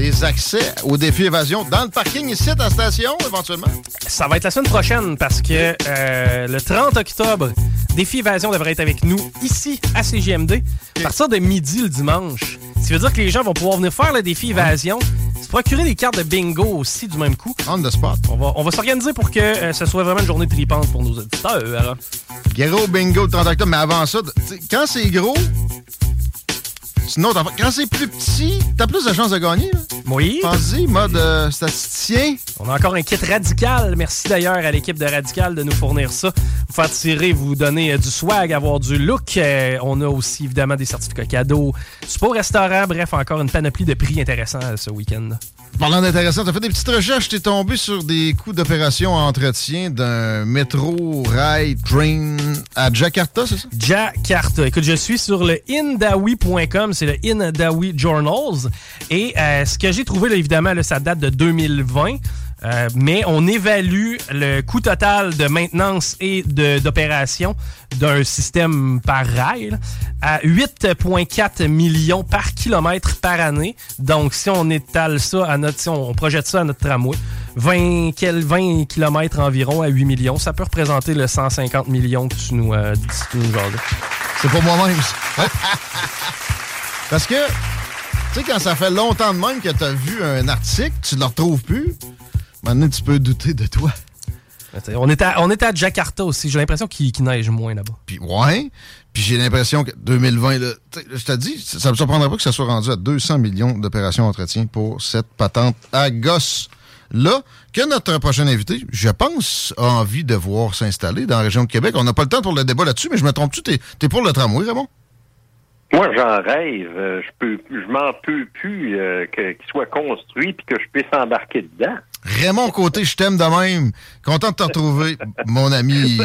Des accès au défi évasion dans le parking ici à la station, éventuellement? Ça va être la semaine prochaine parce que euh, le 30 octobre, Défi Évasion devrait être avec nous ici à CGMD à partir de midi le dimanche. Ce qui veut dire que les gens vont pouvoir venir faire le défi Évasion, se procurer des cartes de bingo aussi du même coup. On the spot. On va, on va s'organiser pour que euh, ce soit vraiment une journée tripante pour nos auditeurs. Gros bingo le 30 octobre, mais avant ça, quand c'est gros, affaire. Quand c'est plus petit, t'as plus de chances de gagner. là. Oui. Pense-y, mode euh, statisticien. On a encore un kit radical. Merci d'ailleurs à l'équipe de Radical de nous fournir ça. Vous faire tirer, vous donner euh, du swag, avoir du look. Euh, on a aussi évidemment des certificats cadeaux. Super restaurant, bref, encore une panoplie de prix intéressants ce week-end. Parlant d'intéressant, t'as fait des petites recherches, t'es tombé sur des coûts d'opération en entretien d'un métro rail train à Jakarta, c'est ça? Jakarta. Écoute, je suis sur le indawi.com, c'est le Indawi Journals. Et ce que j'ai trouvé, là, évidemment, là, ça date de 2020. euh, mais on évalue le coût total de maintenance et d'opération d'un système par rail à 8,4 millions par kilomètre par année. Donc, si on étale ça à notre, si on projette ça à notre tramway, 20, quel- 20 kilomètres environ à 8 millions, ça peut représenter le 150 millions que tu nous, euh, nous. C'est pour moi-même. Parce que, tu sais, quand ça fait longtemps de même que t'as vu un article, tu le retrouves plus, maintenant tu peux douter de toi. On est à, on est à Jakarta aussi. J'ai l'impression qu'il neige moins là-bas. Puis, ouais. Puis j'ai l'impression que 2020, là, tu sais, je te dis, ça me surprendrait pas que ça soit rendu à 200 millions d'opérations d'entretien pour cette patente à gosse. Là, que notre prochain invité, je pense, a envie de voir s'installer dans la région de Québec. On n'a pas le temps pour le débat là-dessus, mais je me trompe-tu? T'es es pour le tramway, Raymond? Moi, j'en rêve. Euh, Je peux, je m'en peux plus euh, qu'il soit construit puis que je puisse embarquer dedans. Raymond Côté, je t'aime de même. Content de te retrouver, mon ami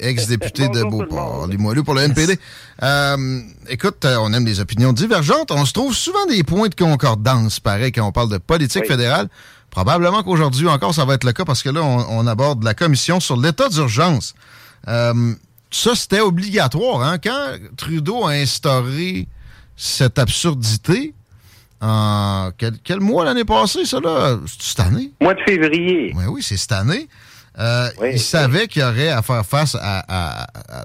ex-député de Beauport. Limoilou pour le NPD. Euh, écoute, euh, on aime les opinions divergentes. On se trouve souvent des points de concordance, pareil, quand on parle de politique Oui. fédérale. Probablement qu'aujourd'hui encore, ça va être le cas parce que là, on, on aborde la commission sur l'état d'urgence. Euh, ça, c'était obligatoire. Hein? Quand Trudeau a instauré cette absurdité, en quel, quel mois l'année passée, ça, là? Cette année? Mois de février. Oui, oui, c'est cette année. Euh, Oui, il oui. savait qu'il y aurait à faire face à, à- à- à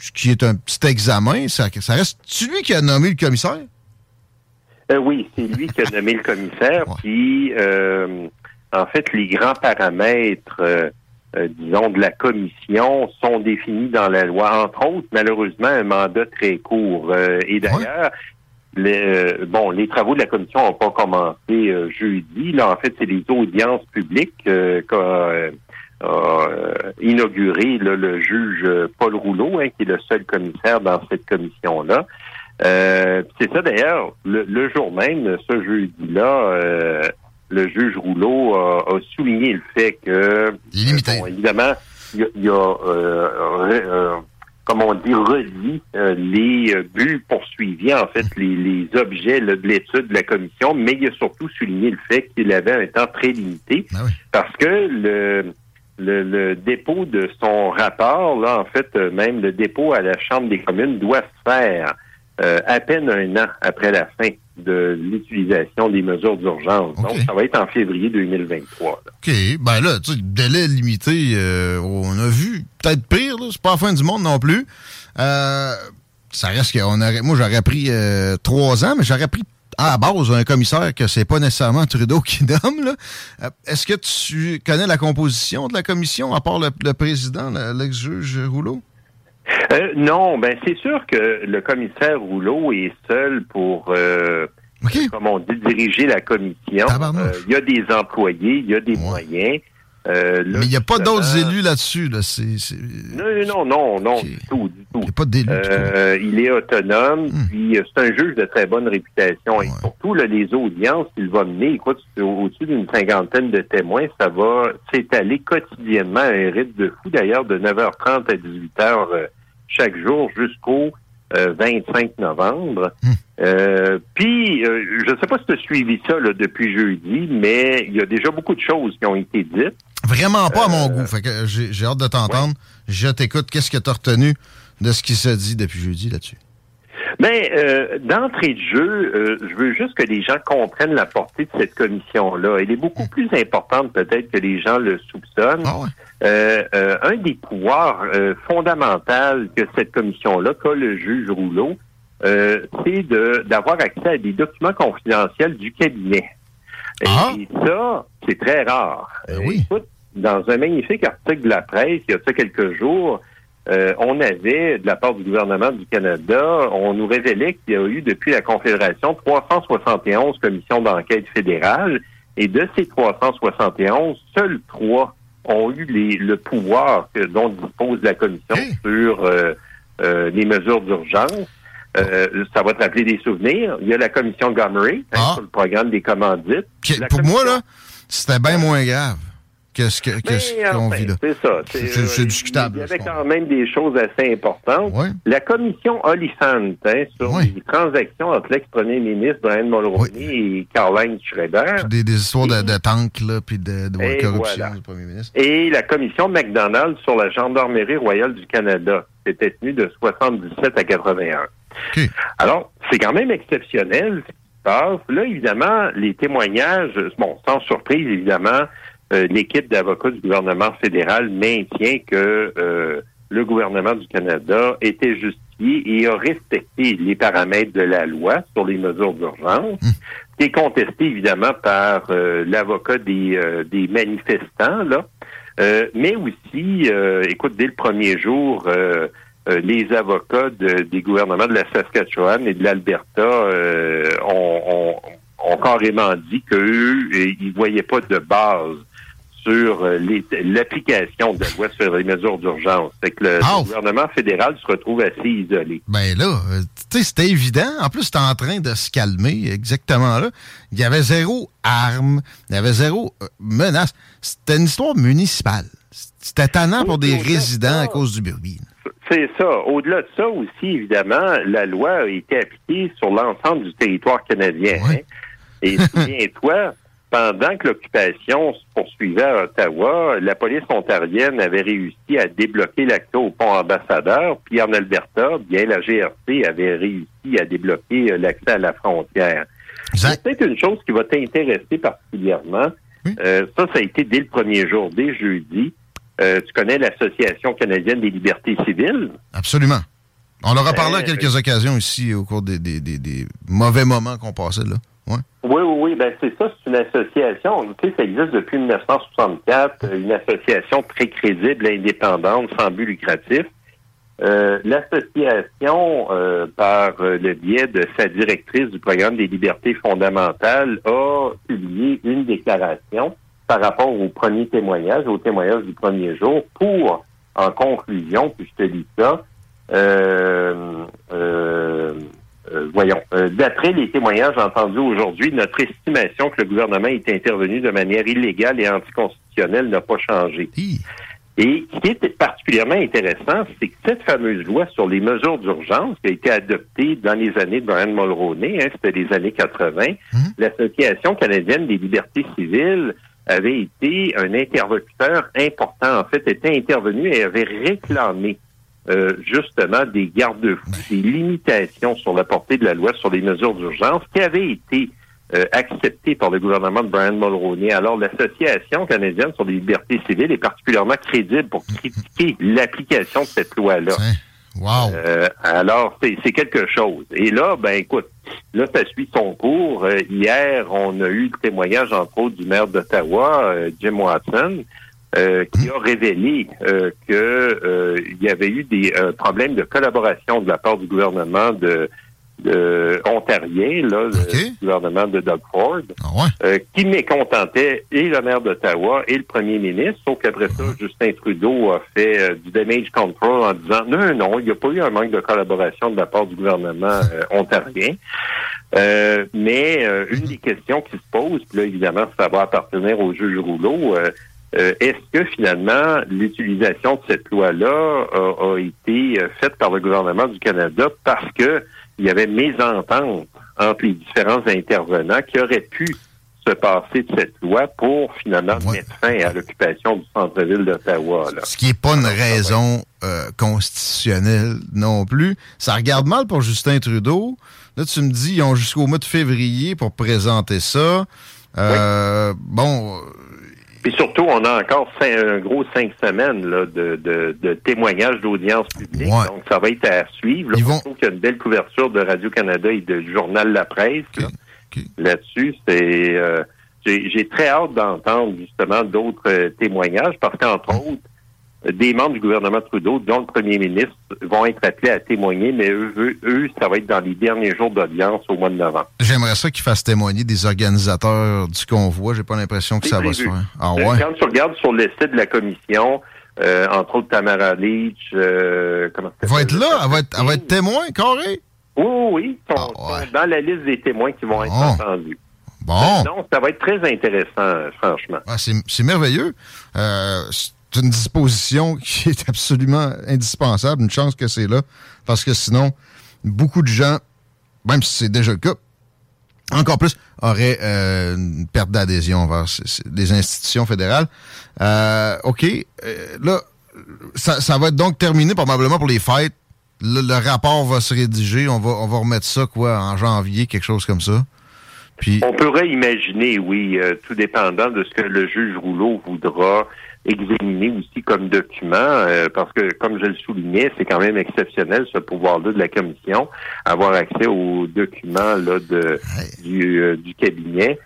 ce qui est un petit examen. Ça, ça reste. C'est lui qui a nommé le commissaire? Euh, oui, c'est lui qui a nommé le commissaire. Puis, euh, en fait, les grands paramètres euh, disons, de la commission sont définis dans la loi. Entre autres, malheureusement, un mandat très court. Euh, et d'ailleurs, les, euh, bon, les travaux de la commission n'ont pas commencé euh, jeudi. Là, en fait, c'est les audiences publiques euh, qu'a euh, inauguré là, le juge Paul Rouleau, hein, qui est le seul commissaire dans cette commission-là. Euh, c'est ça d'ailleurs, le, le jour même, ce jeudi-là, euh, le juge Rouleau a, a souligné le fait que, limité. bon, évidemment, il y a, y a, euh, euh, comme on dit, redit euh, les euh, buts poursuivis, en fait, les, les objets là, de l'étude de la commission, mais il a surtout souligné le fait qu'il avait un temps très limité Ah oui. parce que le, le, le dépôt de son rapport, là, en fait, euh, même le dépôt à la Chambre des communes doit se faire euh, à peine un an après la fin de l'utilisation des mesures d'urgence. Donc, ça va être en février 2023. là. OK. Ben là, tu sais, délai limité, euh, on a vu peut-être pire, là. C'est pas la fin du monde non plus. Euh, ça reste qu'on aurait. Moi, j'aurais pris trois ans, mais j'aurais pris à la base un commissaire que c'est pas nécessairement Trudeau qui nomme. Est-ce que tu connais la composition de la commission, à part le, le président, le- l'ex-juge Rouleau? Euh, non, ben c'est sûr que le commissaire Rouleau est seul pour, euh, comme on dit, diriger la commission. Euh, Il y a des employés, il y a des Ouais. moyens. Euh, là, Mais il n'y a pas d'autres élus là-dessus. Là. Non, non, non, non, du tout, du tout. Il n'y a pas d'élus. Euh, il est autonome, Hmm. puis c'est un juge de très bonne réputation. Et Ouais. surtout, là, les audiences qu'il va mener, écoute, au-dessus d'une cinquantaine de témoins, ça va s'étaler quotidiennement à un rythme de fou, d'ailleurs, de 9h30 à 18h euh, chaque jour jusqu'au euh, 25 novembre. Hmm. Euh, puis, euh, je ne sais pas si tu as suivi ça là, depuis jeudi, mais il y a déjà beaucoup de choses qui ont été dites. Vraiment pas à mon Euh, goût. Fait que j'ai, j'ai hâte de t'entendre. Je t'écoute. Qu'est-ce que tu as retenu de ce qui se dit depuis jeudi là-dessus? Mais euh, d'entrée de jeu, euh, je veux juste que les gens comprennent la portée de cette commission-là. Elle est beaucoup plus importante peut-être que les gens le soupçonnent. Ah ouais. Euh, euh, un des pouvoirs euh, fondamentaux que cette commission-là, qu'a le juge Rouleau, euh, c'est de d'avoir accès à des documents confidentiels du cabinet. Et- Ah. Et, ça, c'est très rare. Ben oui. écoute, dans un magnifique article de la presse, il y a ça quelques jours, euh, on avait, de la part du gouvernement du Canada, on nous révélait qu'il y a eu depuis la Confédération 371 commissions d'enquête fédérales, et de ces 371, seules trois ont eu les- le pouvoir que, dont dispose la commission Hey. sur euh, euh, les mesures d'urgence. Euh, ça va te rappeler des souvenirs. Il y a la commission Gomery hein, Ah. sur le programme des commandites. Pour moi, là, c'était bien moins grave que ce que- que mais, ce qu'on enfin, vit là. C'est ça. C'est- euh, discutable, Il y avait quand même des choses assez importantes. La commission Oliphant hein, sur les transactions entre l'ex-premier ministre Brian Mulroney et Caroline Schroeder. Des, des histoires de, de tanks, là, puis de, de Et corruption voilà. du premier ministre. Et la commission McDonald sur la Gendarmerie royale du Canada. C'était tenu de 77 à 81. OK. Alors, c'est quand même exceptionnel ce qui se passe. Là, évidemment, les témoignages, bon, sans surprise, évidemment, euh, l'équipe d'avocats du gouvernement fédéral maintient que euh, le gouvernement du Canada était justifié et a respecté les paramètres de la loi sur les mesures d'urgence, qui est contesté évidemment par euh, l'avocat des, euh, des manifestants, là. Euh, mais aussi, euh, écoute, dès le premier jour, euh, euh, les avocats de- des gouvernements de la Saskatchewan et de l'Alberta euh, ont, ont- ont carrément dit qu'eux, ils voyaient pas de base sur euh, l'application de la loi sur les mesures d'urgence. Fait que le, Ah. le gouvernement fédéral se retrouve assez isolé. Ben là, euh, tu sais, c'était évident. En plus, c'était en train de se calmer, exactement là. Il y avait zéro arme, il y avait zéro euh, menace. C'était une histoire municipale. C'était tannant pour des résidents à cause du bruit. C'est ça. Au-delà de ça aussi, évidemment, la loi a été appliquée sur l'ensemble du territoire canadien. Ouais. hein. Et souviens-toi, pendant que l'occupation se poursuivait à Ottawa, la police ontarienne avait réussi à débloquer l'accès au pont ambassadeur, puis en Alberta, bien la GRC avait réussi à débloquer euh, l'accès à la frontière. C'est peut-être une chose qui va t'intéresser particulièrement. Oui. Euh, ça, ça a été dès le premier jour, dès jeudi. Euh, tu connais l'Association canadienne des libertés civiles? Absolument. On leur a parlé à Euh, quelques occasions ici au cours des, des- des- des mauvais moments qu'on passait là. Oui, oui, oui, ben c'est ça, c'est une association. Tu sais, ça existe depuis 1964, euh, une association très crédible, indépendante, sans but lucratif. Euh, L'association, euh, par le biais de sa directrice du programme des libertés fondamentales, a publié une déclaration par rapport au premier témoignage, au témoignage du premier jour, pour, en conclusion, puis je te dis ça, euh, euh, voyons, euh, d'après les témoignages entendus aujourd'hui, notre estimation que le gouvernement est intervenu de manière illégale et anticonstitutionnelle n'a pas changé. Et ce qui est particulièrement intéressant, c'est que cette fameuse loi sur les mesures d'urgence qui a été adoptée dans les années de Brian Mulroney, hein, c'était les années 80, l'Association canadienne des libertés civiles avait été un interlocuteur important, en fait, était intervenu et avait réclamé euh, justement des garde-fous, des limitations sur la portée de la loi sur les mesures d'urgence qui avaient été euh, acceptées par le gouvernement de Brian Mulroney. Alors, l'Association canadienne sur les libertés civiles est particulièrement crédible pour critiquer l'application de cette loi-là. Wow. Euh, alors, c'est c'est quelque chose. Et là, ben écoute, là, ça suit son cours. Euh, hier, on a eu le témoignage, entre autres, du maire d'Ottawa, euh, Jim Watson, euh, qui a révélé euh, que euh, il y avait eu des euh, problèmes de collaboration de la part du gouvernement de, de ontarien, là, le gouvernement de Doug Ford Ah ouais. euh, qui mécontentait et le maire d'Ottawa et le premier ministre, sauf qu'après ça, Justin Trudeau a fait euh, du damage control en disant non, non, il n'y a pas eu un manque de collaboration de la part du gouvernement ontarien. Euh, mais euh, une des questions qui se pose, puis là, évidemment, ça va appartenir au juge Rouleau, euh, euh, est-ce que finalement l'utilisation de cette loi-là a, a été euh, faite par le gouvernement du Canada parce que il y avait mésentente entre les différents intervenants qui auraient pu se passer de cette loi pour finalement Ouais. mettre fin à l'occupation du centre-ville d'Ottawa. Ce qui n'est pas une raison euh, constitutionnelle non plus. Ça regarde mal pour Justin Trudeau. Là, tu me dis, ils ont jusqu'au mois de février pour présenter ça. Euh, Bon, euh, Puis surtout, on a encore cin- un gros cinq semaines là, de, de, de témoignages d'audience publique. Ouais. Donc, ça va être à suivre. Là, Ils on vont- qu'il y a une belle couverture de Radio-Canada et du journal La Presse. là. OK, OK. là-dessus. C'est euh, j'ai j'ai très hâte d'entendre justement d'autres euh, témoignages parce qu'entre autres, des membres du gouvernement Trudeau, dont le premier ministre, vont être appelés à témoigner, mais eux, eux, eux, ça va être dans les derniers jours d'audience au mois de novembre. j'aimerais ça qu'ils fassent témoigner des organisateurs du convoi. J'ai pas l'impression que ça va se faire. Ah Euh, ouais? Quand tu regardes sur le site de la commission, euh, entre autres Tamara Leach, euh, comment ça Elle va être là, elle va être, elle va être témoin, carré? Oui, oui, oui. Ils sont, Ah, ouais. sont dans la liste des témoins qui vont être entendus. Bon. Non, ça va être très intéressant, franchement. Ah, c'est merveilleux. Euh, une disposition qui est absolument indispensable. Une chance que c'est là. Parce que sinon, beaucoup de gens, même si c'est déjà le cas, encore plus, auraient euh, une perte d'adhésion ces- les institutions fédérales. Euh, OK. euh, là, ça, ça va être donc terminé probablement pour les fêtes. Le, le rapport va se rédiger. On va, on va remettre ça, quoi, en janvier, quelque chose comme ça. Puis, On pourrait imaginer, oui, euh, tout dépendant de ce que le juge Rouleau voudra examiner aussi comme document, euh, parce que, comme je le soulignais, c'est quand même exceptionnel ce pouvoir-là de la commission, avoir accès aux documents là, de, du, euh, du cabinet.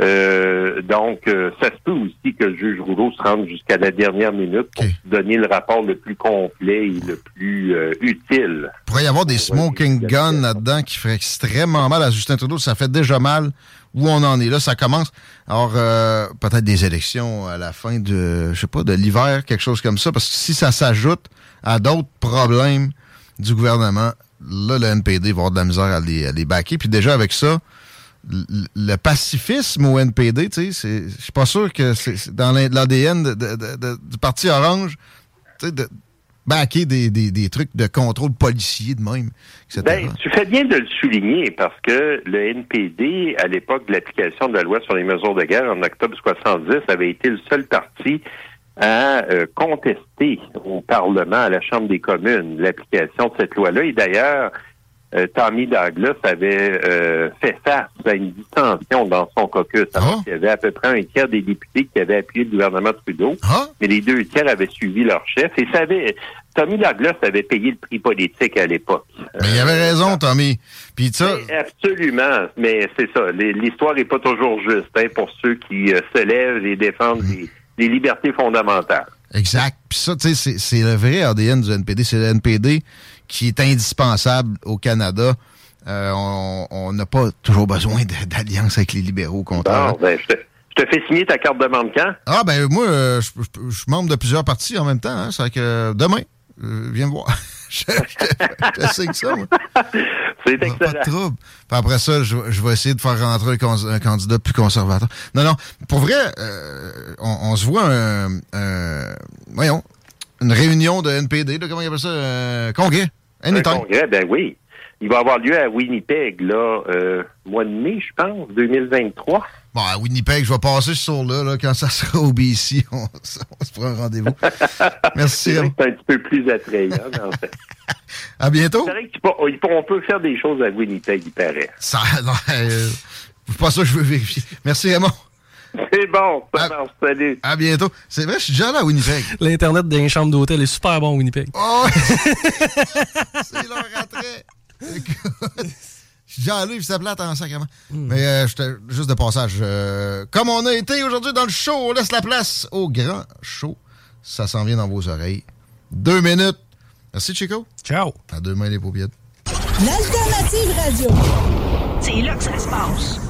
Euh, donc, euh, ça se peut aussi que le juge Rouleau se rende jusqu'à la dernière minute pour donner le rapport le plus complet et le plus euh, utile. Il pourrait y avoir des smoking guns là-dedans qui feraient extrêmement mal à Justin Trudeau. Ça fait déjà mal où on en est là. Ça commence. Alors, euh, peut-être des élections à la fin de, je sais pas, de l'hiver, quelque chose comme ça. Parce que si ça s'ajoute à d'autres problèmes du gouvernement, là, le NPD va avoir de la misère à les, à les backer. Puis déjà, avec ça, le pacifisme au NPD, tu sais, je suis pas sûr que c'est dans l'ADN du Parti Orange, tu de des trucs de contrôle policier de même, etc. Ben, tu fais bien de le souligner parce que le NPD, à l'époque de l'application de la loi sur les mesures de guerre en octobre 70, avait été le seul parti à euh, contester au Parlement, à la Chambre des communes, l'application de cette loi-là. Et d'ailleurs, euh, Tommy Douglas avait euh, fait face à une dissension dans son caucus. Alors qu'il y avait à peu près un tiers des députés qui avaient appuyé le gouvernement Trudeau, mais les deux tiers avaient suivi leur chef. Et ça avait, Tommy Douglas avait payé le prix politique à l'époque. Mais il avait raison, Tommy. Puis ça... Absolument, mais c'est ça. L'histoire n'est pas toujours juste hein, pour ceux qui se lèvent et défendent les, les libertés fondamentales. Exact. Puis ça, tu sais, c'est le vrai ADN du NPD. C'est le NPD qui est indispensable au Canada. Euh, on n'a pas toujours besoin d'alliance avec les libéraux, au contraire. ben, je, te, fais signer ta carte de membre quand? Ah, ben moi, euh, je, suis membre de plusieurs partis en même temps. Hein, c'est que demain, euh, viens me voir. je, que ça, moi. C'est excellent. Pas de trouble. Puis après ça, je, vais essayer de faire rentrer un, candidat plus conservateur. Non, non. Pour vrai, on, se voit un, voyons, une réunion de NPD, là, comment il appelle ça? Un congrès. Un congrès, ben oui. Il va avoir lieu à Winnipeg, là, euh, mois de mai, je pense, 2023. Bon, à Winnipeg, je vais passer sur là, là quand ça sera au BC, on, se prend un rendez-vous. Merci. C'est un petit peu plus attrayant, en fait. À bientôt. C'est vrai qu'on peut faire des choses à Winnipeg, il paraît. Ça, non, euh, pas ça que je veux vérifier. Merci, Raymond. C'est bon, ça marche, salut. À bientôt. C'est vrai, je suis déjà là à Winnipeg. L'Internet des chambres d'hôtel est super bon à Winnipeg. Oh, c'est leur attrait. Je suis déjà allé, il s'appelait en sacrément. Hmm. Mais euh, j'étais juste de passage. Euh, comme on a été aujourd'hui dans le show, on laisse la place au grand show. Ça s'en vient dans vos oreilles. Deux minutes. Merci, Chico. Ciao. À demain, les paupières. L'alternative radio. C'est là que ça se passe.